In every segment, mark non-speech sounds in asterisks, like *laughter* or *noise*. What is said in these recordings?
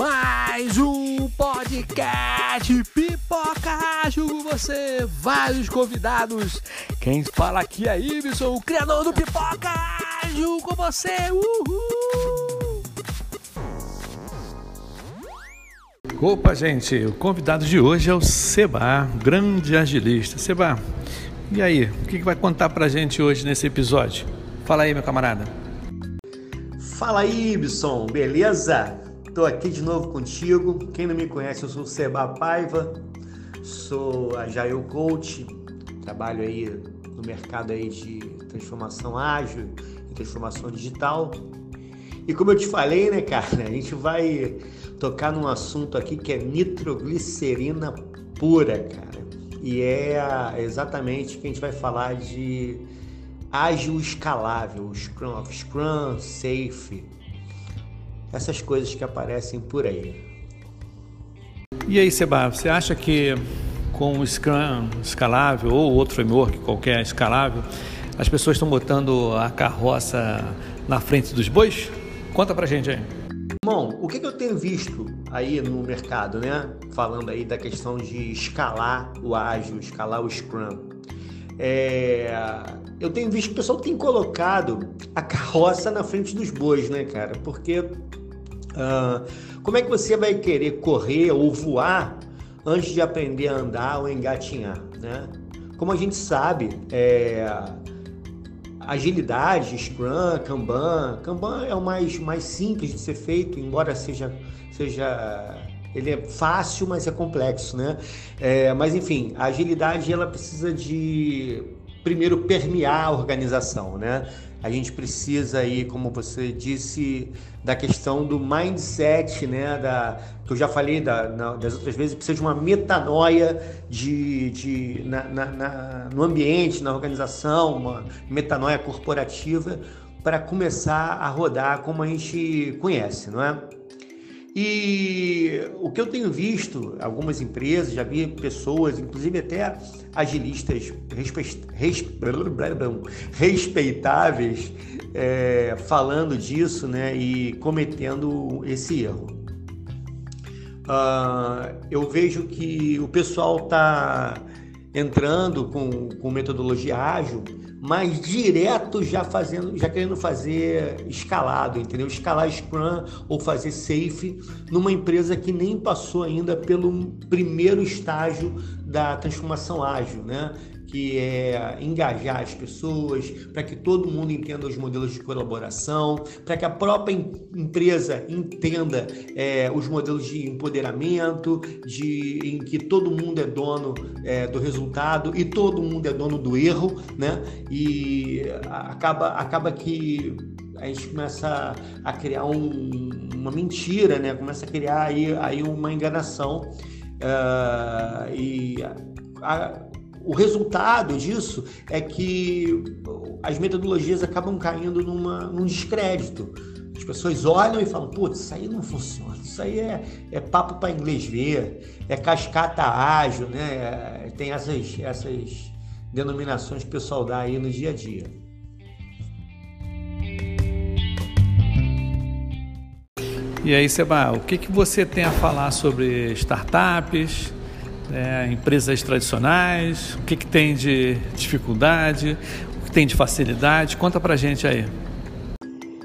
Mais um podcast Pipoca com você, vários convidados. Quem fala aqui é Ibson, o criador do Pipoca com você. Uhul! Opa, gente, o convidado de hoje é o Seba, grande agilista. Seba, e aí, o que vai contar pra gente hoje nesse episódio? Fala aí, meu camarada. Fala aí, Ibson, beleza? Tô aqui de novo contigo. Quem não me conhece, eu sou o Seba Paiva, sou a Jail Coach, trabalho aí no mercado aí de transformação ágil e transformação digital. E como eu te falei, né, cara, a gente vai tocar num assunto aqui que é nitroglicerina pura, cara. E é exatamente que a gente vai falar de ágil escalável, Scrum, Scrum Safe, essas coisas que aparecem por aí. E aí, Seba, você acha que com o Scrum escalável ou outro framework qualquer escalável, as pessoas estão botando a carroça na frente dos bois? Conta pra gente aí. Bom, o que, que eu tenho visto aí no mercado, né? Falando aí da questão de escalar o ágil, escalar o Scrum. É... Eu tenho visto que o pessoal tem colocado a carroça na frente dos bois, né, cara? Porque uh, como é que você vai querer correr ou voar antes de aprender a andar ou engatinhar, né? Como a gente sabe, é agilidade, Scrum, Kanban. Kanban é o mais, mais simples de ser feito, embora seja, seja ele é fácil, mas é complexo, né? É, mas enfim, a agilidade ela precisa de primeiro permear a organização, né? A gente precisa aí, como você disse, da questão do mindset, né? Da, que eu já falei da, na, das outras vezes, precisa de uma metanoia de, de, na, na, na, no ambiente, na organização, uma metanoia corporativa para começar a rodar como a gente conhece, não é? E o que eu tenho visto, algumas empresas, já vi pessoas, inclusive até agilistas respeitáveis, é, falando disso né, e cometendo esse erro. Uh, eu vejo que o pessoal está entrando com, com metodologia ágil, mas direto já fazendo, já querendo fazer escalado, entendeu? Escalar Scrum ou fazer Safe numa empresa que nem passou ainda pelo primeiro estágio da transformação ágil, né? Que é engajar as pessoas, para que todo mundo entenda os modelos de colaboração, para que a própria empresa entenda é, os modelos de empoderamento, de, em que todo mundo é dono é, do resultado e todo mundo é dono do erro, né? E acaba, acaba que a gente começa a criar um, uma mentira, né? Começa a criar aí, aí uma enganação uh, e a, o resultado disso é que as metodologias acabam caindo numa, num descrédito. As pessoas olham e falam, putz, isso aí não funciona, isso aí é, é papo para inglês ver, é cascata ágil, né? É, tem essas, essas denominações que o pessoal dá aí no dia a dia. E aí, Seba, o que, que você tem a falar sobre startups, é, empresas tradicionais, o que, que tem de dificuldade, o que tem de facilidade. Conta pra gente aí.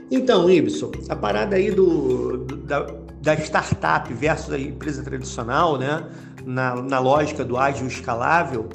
Então, Ibson, a parada aí do, da, da, startup versus a empresa tradicional, né? Na, na lógica do ágil escalável,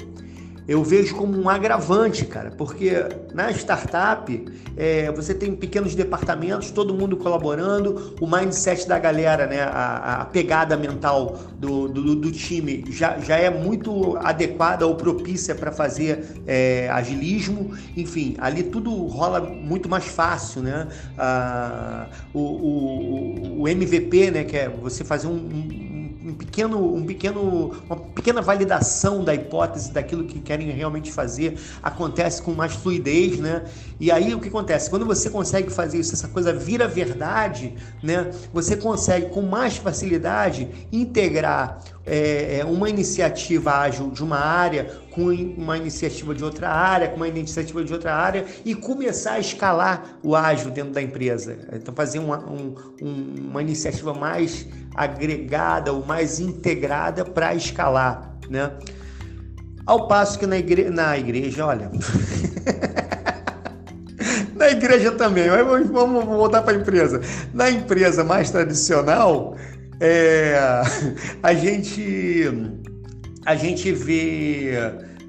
eu vejo como um agravante, cara, porque na startup é, você tem pequenos departamentos, todo mundo colaborando, o mindset da galera, né, a, a pegada mental do, do, do, time já, já é muito adequada ou propícia para fazer é, agilismo, enfim, ali tudo rola muito mais fácil, né? Ah, o, o, o MVP, né, que é você fazer um, um um pequeno, um pequeno, uma pequena validação da hipótese daquilo que querem realmente fazer acontece com mais fluidez, né? E aí o que acontece? Quando você consegue fazer isso, essa coisa vira verdade, né? Você consegue com mais facilidade integrar é, é uma iniciativa ágil de uma área com uma iniciativa de outra área, com uma iniciativa de outra área e começar a escalar o ágil dentro da empresa. Então, fazer uma, um, uma iniciativa mais agregada ou mais integrada para escalar, né? Ao passo que na, igre... na igreja, olha. *laughs* na igreja também, vamos voltar para a empresa. Na empresa mais tradicional, é... *laughs* a gente a gente vê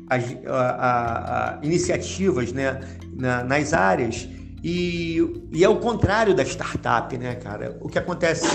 as, a, a, iniciativas né, na, nas áreas e, e, é o contrário da startup, né, cara? O que acontece é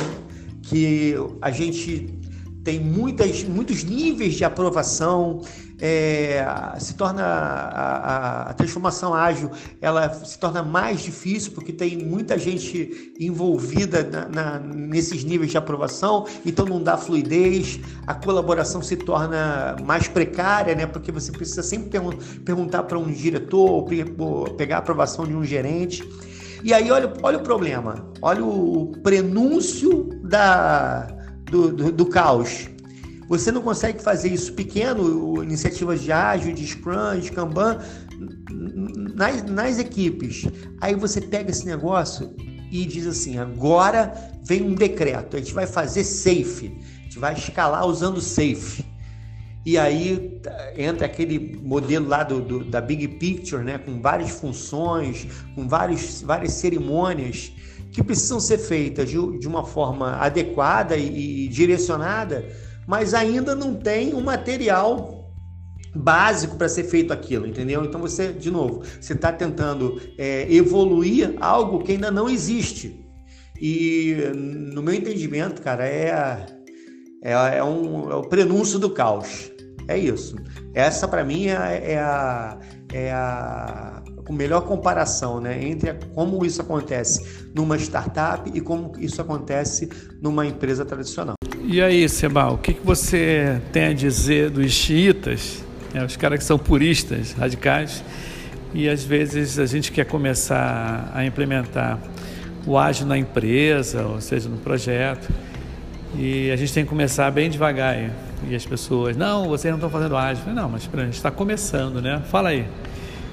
que a gente tem muitas, muitos níveis de aprovação, é, se torna a, a, transformação ágil ela se torna mais difícil porque tem muita gente envolvida na, na, nesses níveis de aprovação, então não dá fluidez, a colaboração se torna mais precária, né? Porque você precisa sempre per perguntar para um diretor ou pegar a aprovação de um gerente. E aí olha, olha o problema, olha o prenúncio da do, do, do caos. Você não consegue fazer isso pequeno, iniciativas de ágil, de Scrum, de Kanban, nas, nas equipes. Aí você pega esse negócio e diz assim: agora vem um decreto, a gente vai fazer safe, a gente vai escalar usando safe. E aí entra aquele modelo lá do, do, da Big Picture, né, com várias funções, com vários, várias cerimônias que precisam ser feitas de, de uma forma adequada e, e direcionada, mas ainda não tem o um material básico para ser feito aquilo, entendeu? Então você, de novo, você está tentando é, evoluir algo que ainda não existe. E no meu entendimento, cara, é, é, é, um, é o prenúncio do caos. É isso. Essa para mim é, é, a, é a com melhor comparação né, entre a, como isso acontece numa startup e como isso acontece numa empresa tradicional. E aí, Seba, o que, que você tem a dizer dos xiitas, né, os caras que são puristas, radicais, e às vezes a gente quer começar a implementar o ágil na empresa, ou seja, no projeto, e a gente tem que começar bem devagar. E as pessoas, não, vocês não estão fazendo ágil. Não, mas a gente está começando, né? Fala aí.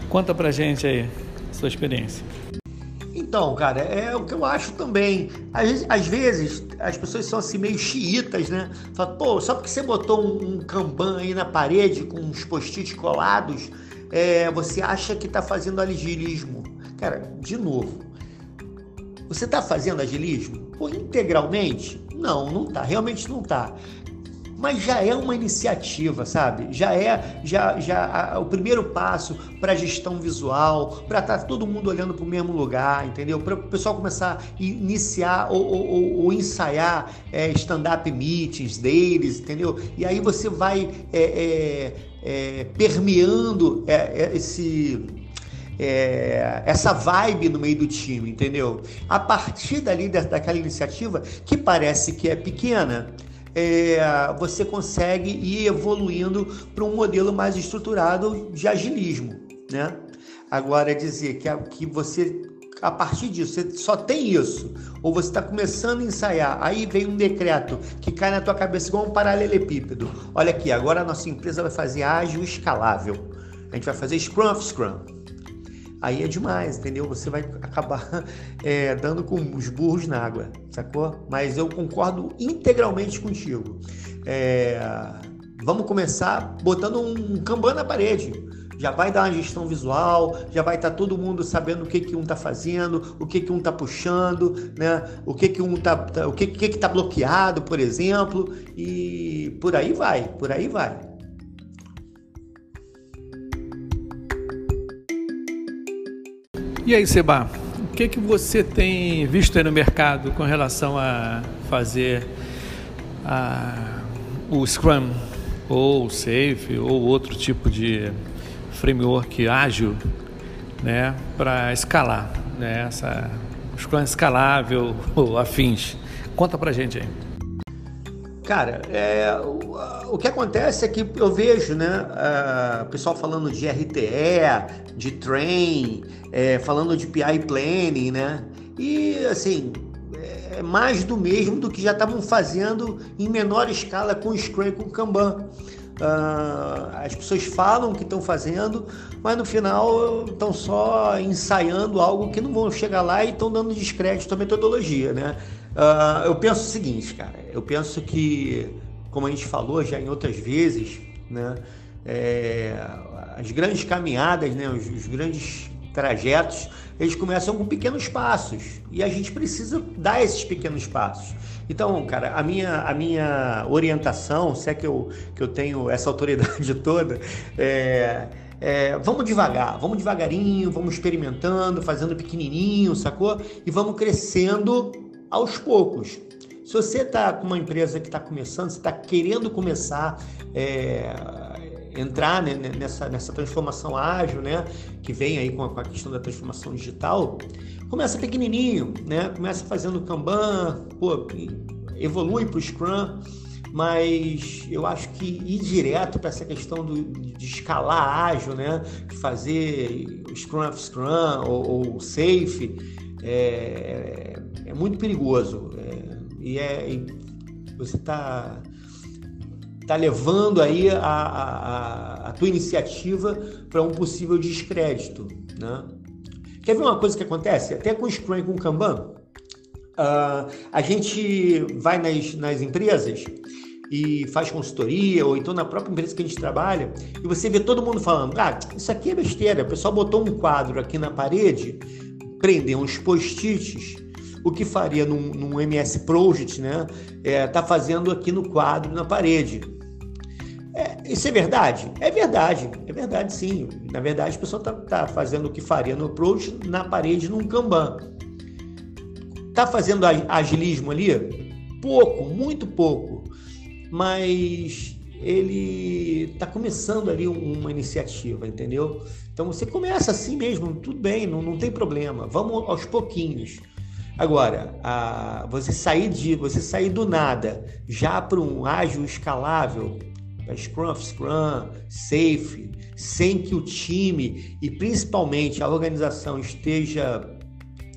Conta pra gente aí sua experiência. Então, cara, é o que eu acho também. Às, às vezes as pessoas são assim meio xiitas, né? Fala, pô, só porque você botou um, um Kanban aí na parede com uns post-its colados, é, você acha que está fazendo agilismo. Cara, de novo, você está fazendo agilismo? Pô, integralmente? Não, não está. Realmente não está mas já é uma iniciativa, sabe? Já é já, já o primeiro passo para a gestão visual, para estar tá todo mundo olhando para o mesmo lugar, entendeu? Para o pessoal começar a iniciar ou, ou, ou ensaiar é, stand-up meetings deles, entendeu? E aí você vai é, é, é permeando é, é, esse é, essa vibe no meio do time, entendeu? A partir dali daquela iniciativa que parece que é pequena, é, você consegue ir evoluindo para um modelo mais estruturado de agilismo, né? Agora é dizer que, que você a partir disso, você só tem isso, ou você está começando a ensaiar, aí vem um decreto que cai na tua cabeça igual um paralelepípedo. Olha aqui, agora a nossa empresa vai fazer ágil escalável. A gente vai fazer Scrum of Scrum aí é demais, entendeu? Você vai acabar *laughs* é, dando com os burros na água, sacou? Mas eu concordo integralmente contigo. É, vamos começar botando um Kanban na parede. Já vai dar uma gestão visual, já vai estar tá todo mundo sabendo o que, que um está fazendo, o que, que um está puxando, né? o que, que um tá, tá o que está bloqueado, por exemplo, e por aí vai, por aí vai. E aí, Seba, o que, que você tem visto aí no mercado com relação a fazer a, o Scrum ou o Safe ou outro tipo de framework ágil né, para escalar, né, essa, Scrum escalável *laughs* ou afins? Conta pra gente aí. Cara, é, o, o, que acontece é que eu vejo, né, o pessoal falando de RTE, de Train, é, falando de PI Planning, né, e assim, é mais do mesmo do que já estavam fazendo em menor escala com Scrum e com Kanban. Uh, as pessoas falam que estão fazendo, mas no final estão só ensaiando algo que não vão chegar lá e estão dando descrédito à metodologia, né? Uh, eu penso o seguinte, cara. Eu penso que, como a gente falou já em outras vezes, né? É, as grandes caminhadas, né? Os, os grandes trajetos, eles começam com pequenos passos e a gente precisa dar esses pequenos passos. Então, cara, a minha, a minha orientação, se é que eu, que eu tenho essa *laughs* autoridade toda, é, é, vamos devagar, vamos devagarinho, vamos experimentando, fazendo pequenininho, sacou? E vamos crescendo aos poucos. Se você está com uma empresa que está começando, você está querendo começar é, entrar né, nessa, nessa transformação ágil, né, que vem aí com a, com a questão da transformação digital, começa pequenininho, né, começa fazendo Kanban, pô, evolui para o Scrum, mas eu acho que ir direto para essa questão do, de escalar ágil, né, de fazer Scrum of Scrum ou, ou Safe, é, é, muito perigoso. É, e é, e você está está levando aí a, a, a tua iniciativa para um possível descrédito, né? Quer ver uma coisa que acontece? Até com o Scrum e com o Kanban, uh, a gente vai nas, nas empresas e faz consultoria, ou então na própria empresa que a gente trabalha, e você vê todo mundo falando: ah, isso aqui é besteira, o pessoal botou um quadro aqui na parede, prendeu uns post-its, o que faria num, num MS Project, né? É, tá fazendo aqui no quadro, na parede. É, isso é verdade? É verdade, é verdade sim. Na verdade, a pessoa está tá fazendo o que faria no approach na parede num Kanban. Está fazendo agilismo ali? Pouco, muito pouco. Mas ele está começando ali uma iniciativa, entendeu? Então você começa assim mesmo, tudo bem, não, não tem problema. Vamos aos pouquinhos. Agora, a, você sair de, você sair do nada já para um ágil escalável, Scrum Scrum, Safe, sem que o time e principalmente a organização esteja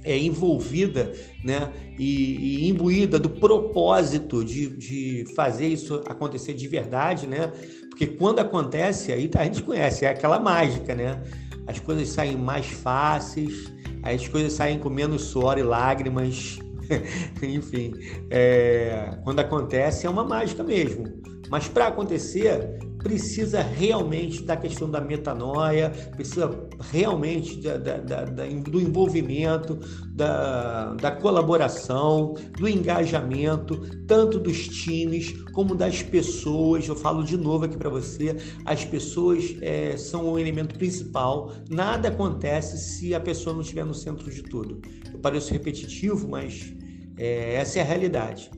é, envolvida né, e, e, imbuída do propósito de, de fazer isso acontecer de verdade, né? Porque quando acontece, aí a gente conhece, é aquela mágica, né? As coisas saem mais fáceis, as coisas saem com menos suor e lágrimas. *laughs* Enfim, é, quando acontece é uma mágica mesmo. Mas para acontecer, precisa realmente da questão da metanoia, precisa realmente da, da, da, do envolvimento, da, da colaboração, do engajamento, tanto dos times como das pessoas. Eu falo de novo aqui para você: as pessoas é, são o elemento principal. Nada acontece se a pessoa não estiver no centro de tudo. Eu pareço repetitivo, mas é, essa é a realidade.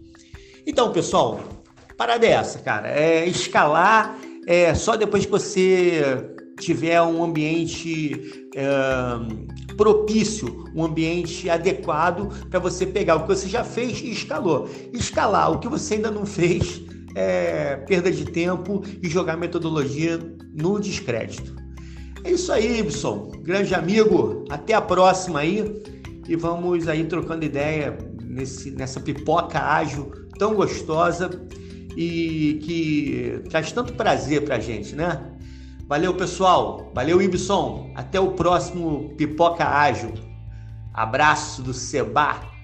Então, pessoal, parada é essa, cara. É escalar é só depois que você tiver um ambiente é, propício, um ambiente adequado para você pegar o que você já fez e escalou. Escalar o que você ainda não fez é perda de tempo e jogar metodologia no descrédito. É isso aí, Ibson. Grande amigo. Até a próxima aí. E vamos aí trocando ideia nesse, nessa pipoca ágil tão gostosa e que traz tanto prazer pra gente, né? Valeu, pessoal. Valeu, Ibson. Até o próximo Pipoca Ágil. Abraço do Seba.